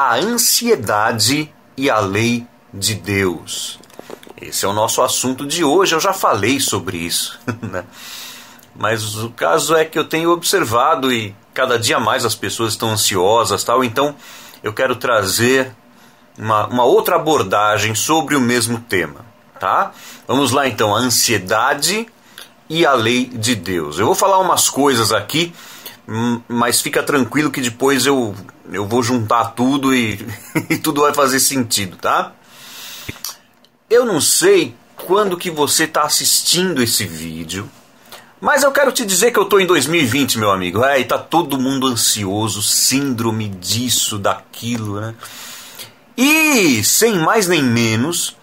a ansiedade e a lei de Deus. Esse é o nosso assunto de hoje. Eu já falei sobre isso, né? Mas o caso é que eu tenho observado e cada dia mais as pessoas estão ansiosas, tal. Então eu quero trazer uma, uma outra abordagem sobre o mesmo tema, tá? Vamos lá então, a ansiedade e a lei de Deus. Eu vou falar umas coisas aqui, mas fica tranquilo que depois eu, eu vou juntar tudo e, e tudo vai fazer sentido, tá? Eu não sei quando que você está assistindo esse vídeo, mas eu quero te dizer que eu estou em 2020, meu amigo. É, e tá todo mundo ansioso, síndrome disso, daquilo, né? E, sem mais nem menos,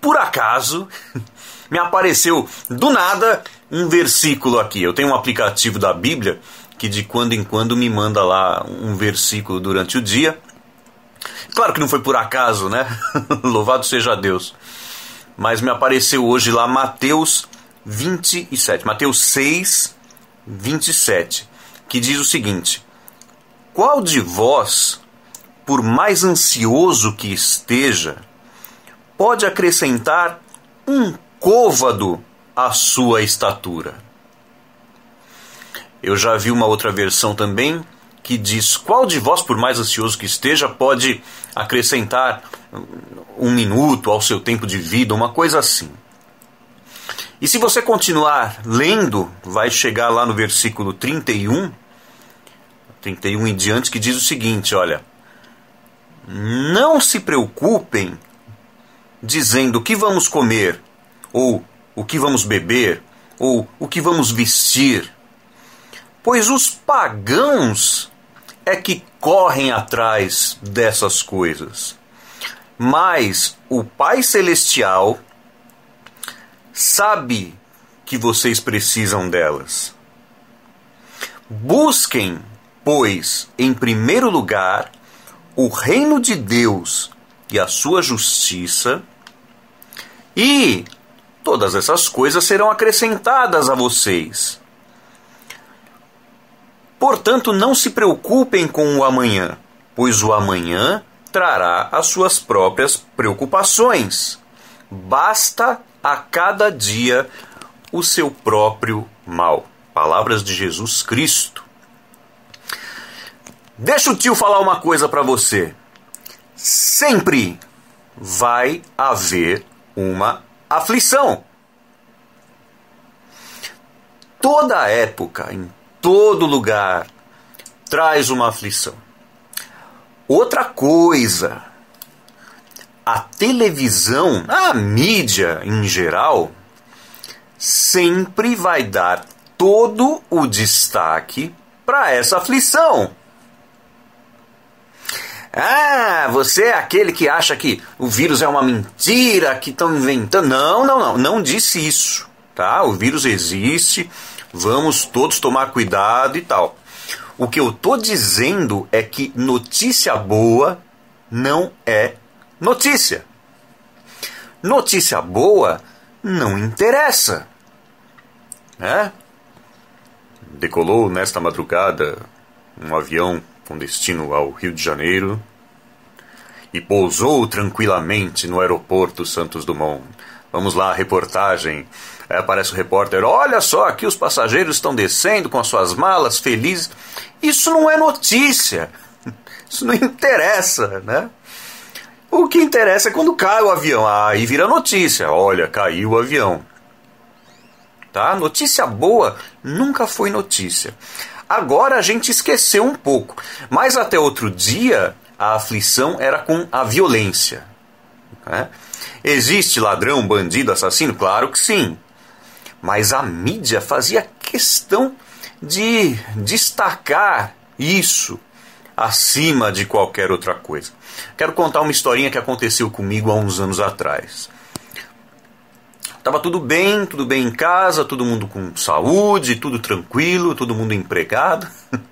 por acaso, me apareceu do nada um versículo aqui. Eu tenho um aplicativo da Bíblia que de quando em quando me manda lá um versículo durante o dia. Claro que não foi por acaso, né? Louvado seja Deus. Mas me apareceu hoje lá Mateus 27, Mateus 6, 27, que diz o seguinte: Qual de vós, por mais ansioso que esteja, pode acrescentar um côvado à sua estatura? Eu já vi uma outra versão também que diz: Qual de vós, por mais ansioso que esteja, pode acrescentar um minuto ao seu tempo de vida, uma coisa assim. E se você continuar lendo, vai chegar lá no versículo 31, 31 em diante, que diz o seguinte: olha, não se preocupem dizendo o que vamos comer, ou o que vamos beber, ou o que vamos vestir, pois os pagãos é que correm atrás dessas coisas. Mas o Pai Celestial sabe que vocês precisam delas. Busquem, pois, em primeiro lugar, o reino de Deus e a sua justiça, e todas essas coisas serão acrescentadas a vocês. Portanto, não se preocupem com o amanhã, pois o amanhã trará as suas próprias preocupações. Basta a cada dia o seu próprio mal. Palavras de Jesus Cristo. Deixa o tio falar uma coisa para você. Sempre vai haver uma aflição. Toda época, em todo lugar, traz uma aflição. Outra coisa, a televisão, a mídia em geral, sempre vai dar todo o destaque para essa aflição. Ah, você é aquele que acha que o vírus é uma mentira, que estão inventando. Não, não, não, não disse isso, tá? O vírus existe, vamos todos tomar cuidado e tal. O que eu estou dizendo é que notícia boa não é Notícia. Notícia boa não interessa. Né? Decolou nesta madrugada um avião com destino ao Rio de Janeiro e pousou tranquilamente no aeroporto Santos Dumont. Vamos lá, reportagem. É, aparece o repórter: Olha só, aqui os passageiros estão descendo com as suas malas felizes. Isso não é notícia. Isso não interessa, né? O que interessa é quando cai o avião. Aí vira notícia. Olha, caiu o avião. Tá? Notícia boa nunca foi notícia. Agora a gente esqueceu um pouco. Mas até outro dia, a aflição era com a violência. Né? Existe ladrão, bandido, assassino? Claro que sim. Mas a mídia fazia questão de destacar isso acima de qualquer outra coisa. Quero contar uma historinha que aconteceu comigo há uns anos atrás. Tava tudo bem, tudo bem em casa, todo mundo com saúde, tudo tranquilo, todo mundo empregado.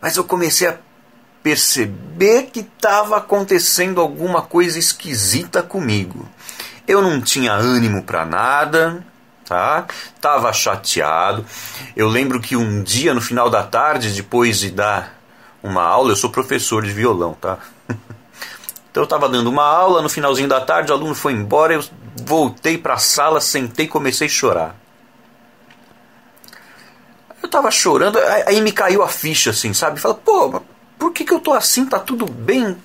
Mas eu comecei a perceber que estava acontecendo alguma coisa esquisita comigo. Eu não tinha ânimo para nada, tá? Tava chateado. Eu lembro que um dia no final da tarde, depois de dar uma aula, eu sou professor de violão, tá? Então eu estava dando uma aula, no finalzinho da tarde o aluno foi embora, eu voltei para a sala, sentei e comecei a chorar. Eu estava chorando, aí me caiu a ficha assim, sabe? Fala, pô, por que, que eu tô assim? Tá tudo bem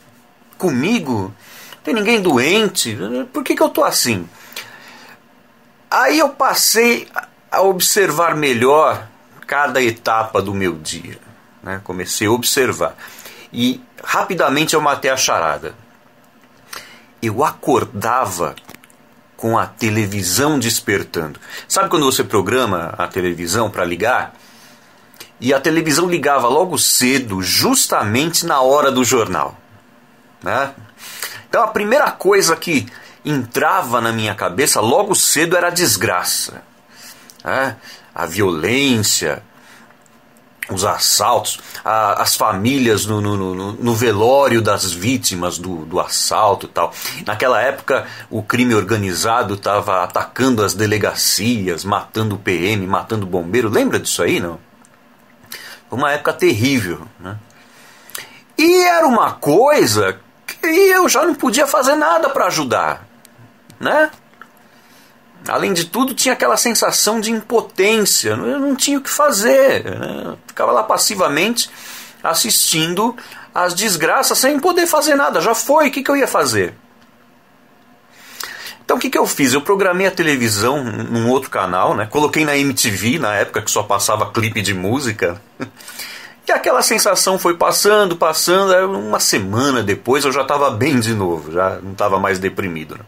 comigo? Não tem ninguém doente? Por que, que eu tô assim? Aí eu passei a observar melhor cada etapa do meu dia. Né? Comecei a observar. E rapidamente eu matei a charada. Eu acordava com a televisão despertando. Sabe quando você programa a televisão para ligar? E a televisão ligava logo cedo, justamente na hora do jornal. Né? Então a primeira coisa que entrava na minha cabeça logo cedo era a desgraça. Né? A violência, os assaltos, a, as famílias no, no, no, no, velório das vítimas do, do assalto e tal. Naquela época, o crime organizado estava atacando as delegacias, matando o PM, matando o bombeiro. Lembra disso aí, não? Foi uma época terrível. Né? E era uma coisa que eu já não podia fazer nada para ajudar. Né? Além de tudo, tinha aquela sensação de impotência, eu não tinha o que fazer. Né? Ficava lá passivamente assistindo às desgraças sem poder fazer nada. Já foi, o que, que eu ia fazer? Então o que, que eu fiz? Eu programei a televisão num outro canal, né? coloquei na MTV, na época que só passava clipe de música. E aquela sensação foi passando, passando. Uma semana depois eu já estava bem de novo, já não estava mais deprimido. Né?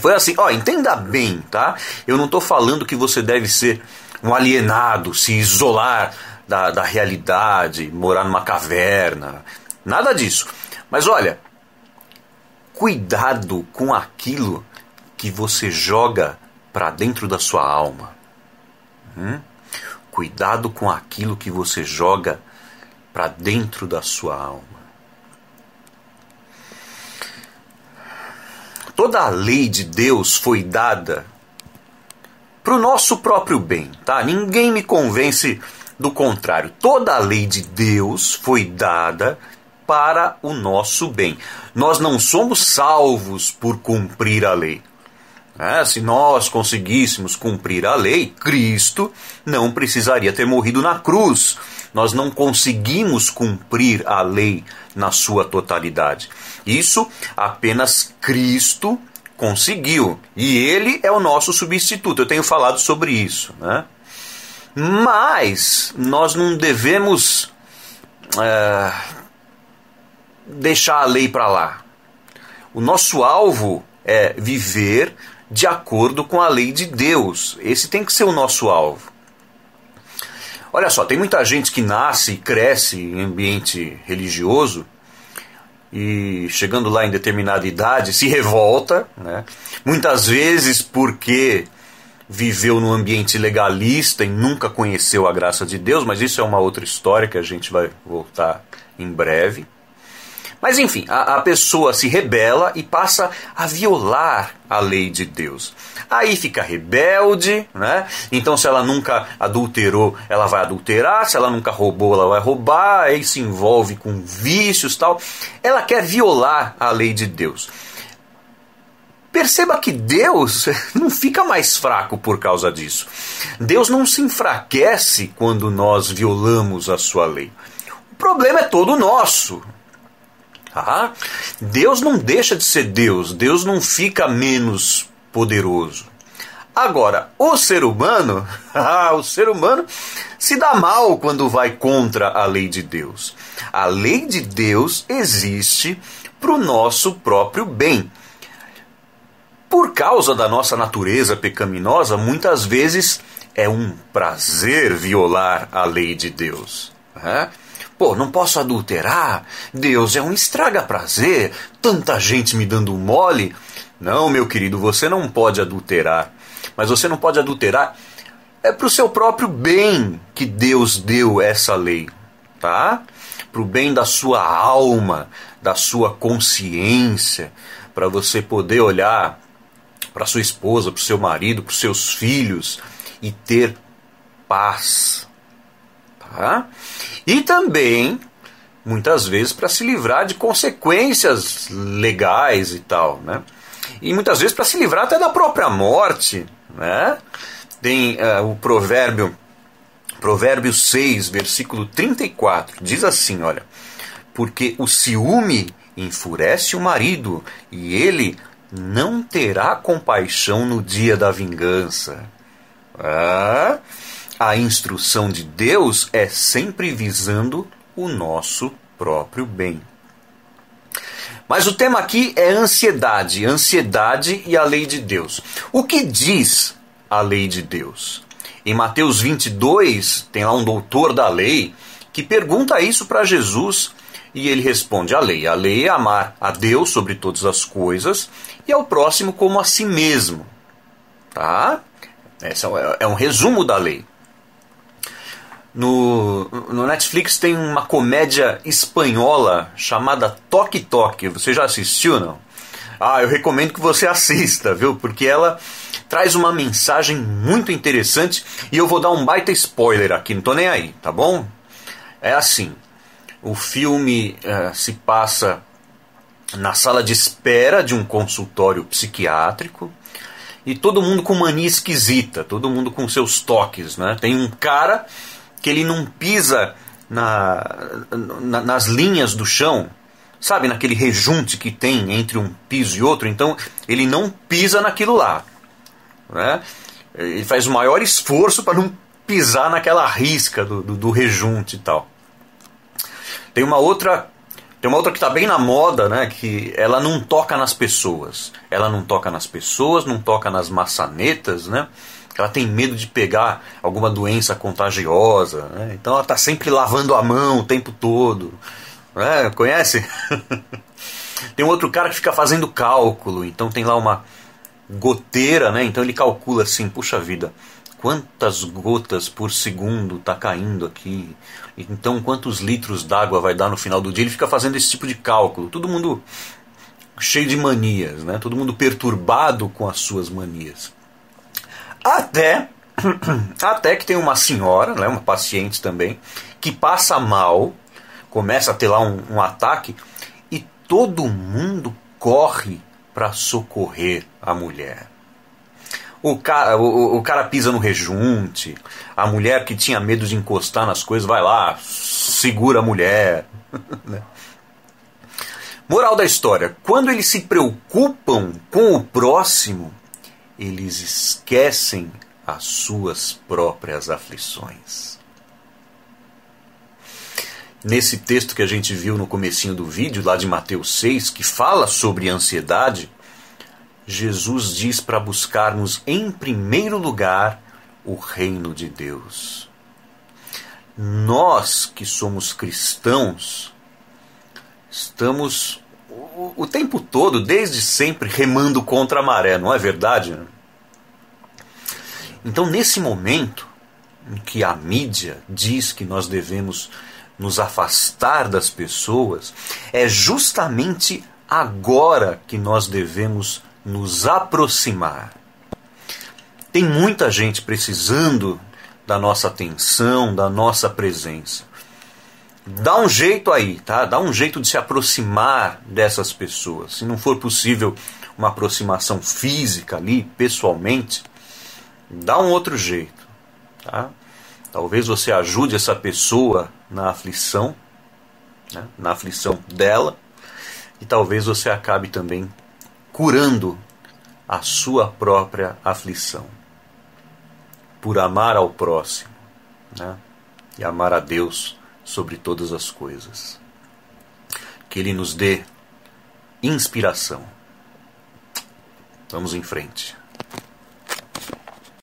Foi assim, ó, entenda bem, tá? Eu não estou falando que você deve ser um alienado, se isolar da, da realidade, morar numa caverna. Nada disso. Mas olha, cuidado com aquilo que você joga para dentro da sua alma. Hum? Cuidado com aquilo que você joga para dentro da sua alma. Toda a lei de Deus foi dada para o nosso próprio bem, tá? Ninguém me convence do contrário. Toda a lei de Deus foi dada para o nosso bem. Nós não somos salvos por cumprir a lei. É, se nós conseguíssemos cumprir a lei, Cristo não precisaria ter morrido na cruz. Nós não conseguimos cumprir a lei na sua totalidade. Isso apenas Cristo conseguiu. E ele é o nosso substituto. Eu tenho falado sobre isso. Né? Mas nós não devemos é, deixar a lei para lá. O nosso alvo é viver de acordo com a lei de Deus. Esse tem que ser o nosso alvo. Olha só, tem muita gente que nasce e cresce em ambiente religioso e chegando lá em determinada idade se revolta, né? muitas vezes porque viveu num ambiente legalista e nunca conheceu a graça de Deus, mas isso é uma outra história que a gente vai voltar em breve. Mas enfim, a, a, pessoa se rebela e passa a violar a lei de Deus. Aí fica rebelde, né? Então, se ela nunca adulterou, ela vai adulterar. Se ela nunca roubou, ela vai roubar. Aí se envolve com vícios tal. Ela quer violar a lei de Deus. Perceba que Deus não fica mais fraco por causa disso. Deus não se enfraquece quando nós violamos a sua lei. O problema é todo nosso. Tá? Deus não deixa de ser Deus, Deus não fica menos poderoso. Agora, o ser humano, ah, o ser humano se dá mal quando vai contra a lei de Deus. A lei de Deus existe para o nosso próprio bem. Por causa da nossa natureza pecaminosa, muitas vezes é um prazer violar a lei de Deus. Né? Pô, não posso adulterar? Deus é um estraga-prazer, tanta gente me dando mole. Não, meu querido, você não pode adulterar. Mas você não pode adulterar é para o seu próprio bem que Deus deu essa lei, tá? Para o bem da sua alma, da sua consciência, para você poder olhar para sua esposa, para seu marido, para seus filhos e ter paz, tá? E também muitas vezes para se livrar de consequências legais e tal, né? E muitas vezes para se livrar até da própria morte, né? Tem uh, o provérbio Provérbio 6, versículo 34, diz assim, olha: Porque o ciúme enfurece o marido, e ele não terá compaixão no dia da vingança. Ah, a instrução de Deus é sempre visando o nosso próprio bem. Mas o tema aqui é ansiedade, ansiedade e a lei de Deus. O que diz a lei de Deus? Em Mateus 22, tem lá um doutor da lei que pergunta isso para Jesus e ele responde: a lei. A lei é amar a Deus sobre todas as coisas e ao próximo como a si mesmo. Tá? Esse é, é um resumo da lei. No, no Netflix tem uma comédia espanhola chamada Toque Toque. Você já assistiu, não? Ah, eu recomendo que você assista, viu? Porque ela traz uma mensagem muito interessante e eu vou dar um baita spoiler aqui, não tô nem aí, tá bom? É assim: o filme uh, se passa na sala de espera de um consultório psiquiátrico e todo mundo com mania esquisita, todo mundo com seus toques, né? Tem um cara que ele não pisa na, na, nas linhas do chão, sabe, naquele rejunte que tem entre um piso e outro, então ele não pisa naquilo lá. Né? Ele faz o maior esforço para não pisar naquela risca do, do, do, rejunte e tal. Tem uma outra. Tem uma outra que está bem na moda, né? Que ela não toca nas pessoas. Ela não toca nas pessoas, não toca nas maçanetas, né? Ela tem medo de pegar alguma doença contagiosa, né? então ela está sempre lavando a mão o tempo todo. Né? Conhece? tem um outro cara que fica fazendo cálculo, então tem lá uma goteira, né? então ele calcula assim: puxa vida, quantas gotas por segundo está caindo aqui? Então quantos litros d'água vai dar no final do dia? Ele fica fazendo esse tipo de cálculo. Todo mundo cheio de manias, né? todo mundo perturbado com as suas manias. Até, até que tem uma senhora, né, uma paciente também, que passa mal, começa a ter lá um, um ataque, e todo mundo corre para socorrer a mulher. O cara, o, o, cara pisa no rejunte, a mulher que tinha medo de encostar nas coisas vai lá, segura a mulher. Né? Moral da história: quando eles se preocupam com o próximo, eles esquecem as suas próprias aflições. Nesse texto que a gente viu no comecinho do vídeo, lá de Mateus 6, que fala sobre ansiedade, Jesus diz para buscarmos em primeiro lugar o reino de Deus. Nós que somos cristãos, estamos o, tempo todo, desde sempre, remando contra a maré, não é verdade? Então, nesse momento em que a mídia diz que nós devemos nos afastar das pessoas, é justamente agora que nós devemos nos aproximar. Tem muita gente precisando da nossa atenção, da nossa presença. Dá um jeito aí, tá? Dá um jeito de se aproximar dessas pessoas. Se não for possível uma aproximação física ali, pessoalmente, dá um outro jeito, tá? Talvez você ajude essa pessoa na aflição, né? na aflição dela, e talvez você acabe também curando a sua própria aflição. Por amar ao próximo né? e amar a Deus sobre todas as coisas. Que Ele nos dê inspiração. Vamos em frente.